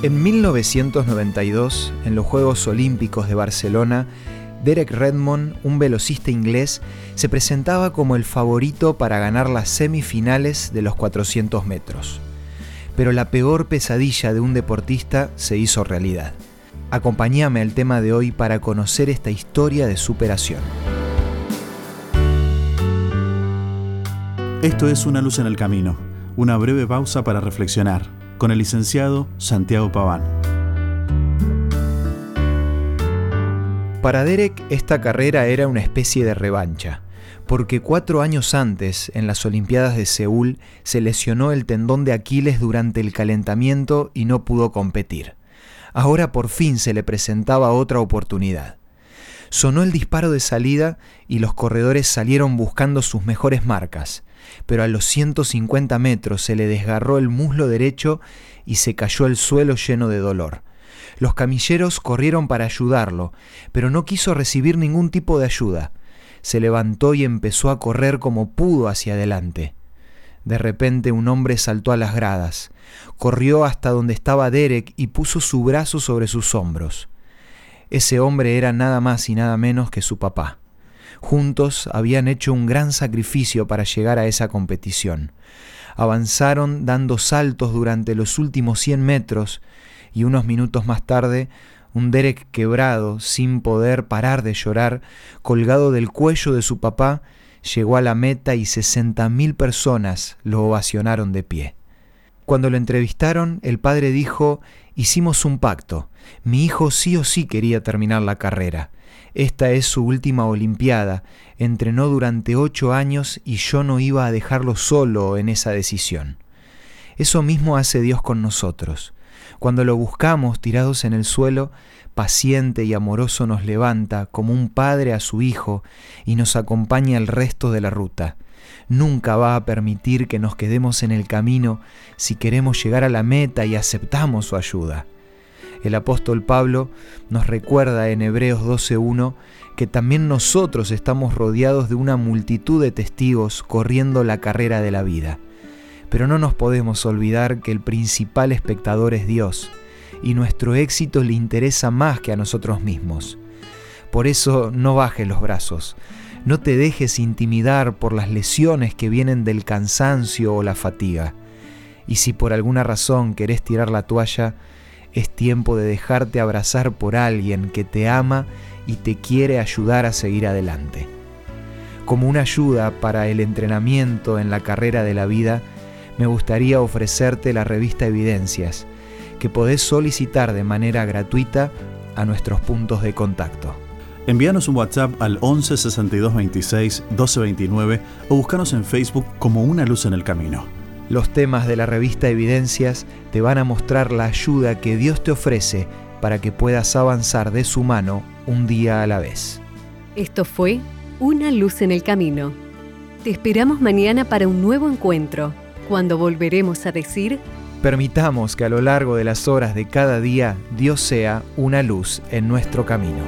En 1992, en los Juegos Olímpicos de Barcelona, Derek Redmond, un velocista inglés, se presentaba como el favorito para ganar las semifinales de los 400 metros. Pero la peor pesadilla de un deportista se hizo realidad. Acompáñame al tema de hoy para conocer esta historia de superación. Esto es Una luz en el camino, una breve pausa para reflexionar con el licenciado Santiago Paván. Para Derek esta carrera era una especie de revancha, porque cuatro años antes, en las Olimpiadas de Seúl, se lesionó el tendón de Aquiles durante el calentamiento y no pudo competir. Ahora por fin se le presentaba otra oportunidad. Sonó el disparo de salida y los corredores salieron buscando sus mejores marcas, pero a los 150 metros se le desgarró el muslo derecho y se cayó al suelo lleno de dolor. Los camilleros corrieron para ayudarlo, pero no quiso recibir ningún tipo de ayuda. Se levantó y empezó a correr como pudo hacia adelante. De repente un hombre saltó a las gradas, corrió hasta donde estaba Derek y puso su brazo sobre sus hombros. Ese hombre era nada más y nada menos que su papá. Juntos habían hecho un gran sacrificio para llegar a esa competición. Avanzaron dando saltos durante los últimos 100 metros y unos minutos más tarde un Derek quebrado, sin poder parar de llorar, colgado del cuello de su papá, llegó a la meta y 60.000 personas lo ovacionaron de pie. Cuando lo entrevistaron, el padre dijo, hicimos un pacto, mi hijo sí o sí quería terminar la carrera, esta es su última Olimpiada. Entrenó durante ocho años y yo no iba a dejarlo solo en esa decisión. Eso mismo hace Dios con nosotros. Cuando lo buscamos tirados en el suelo, paciente y amoroso nos levanta como un padre a su hijo y nos acompaña el resto de la ruta. Nunca va a permitir que nos quedemos en el camino si queremos llegar a la meta y aceptamos su ayuda. El apóstol Pablo nos recuerda en Hebreos 12.1 que también nosotros estamos rodeados de una multitud de testigos corriendo la carrera de la vida. Pero no nos podemos olvidar que el principal espectador es Dios y nuestro éxito le interesa más que a nosotros mismos. Por eso no bajes los brazos, no te dejes intimidar por las lesiones que vienen del cansancio o la fatiga. Y si por alguna razón querés tirar la toalla, es tiempo de dejarte abrazar por alguien que te ama y te quiere ayudar a seguir adelante. Como una ayuda para el entrenamiento en la carrera de la vida, me gustaría ofrecerte la revista Evidencias, que podés solicitar de manera gratuita a nuestros puntos de contacto. Envíanos un WhatsApp al 11 62 26 12 29 o búscanos en Facebook como Una Luz en el Camino. Los temas de la revista Evidencias te van a mostrar la ayuda que Dios te ofrece para que puedas avanzar de su mano un día a la vez. Esto fue Una luz en el camino. Te esperamos mañana para un nuevo encuentro, cuando volveremos a decir... Permitamos que a lo largo de las horas de cada día Dios sea una luz en nuestro camino.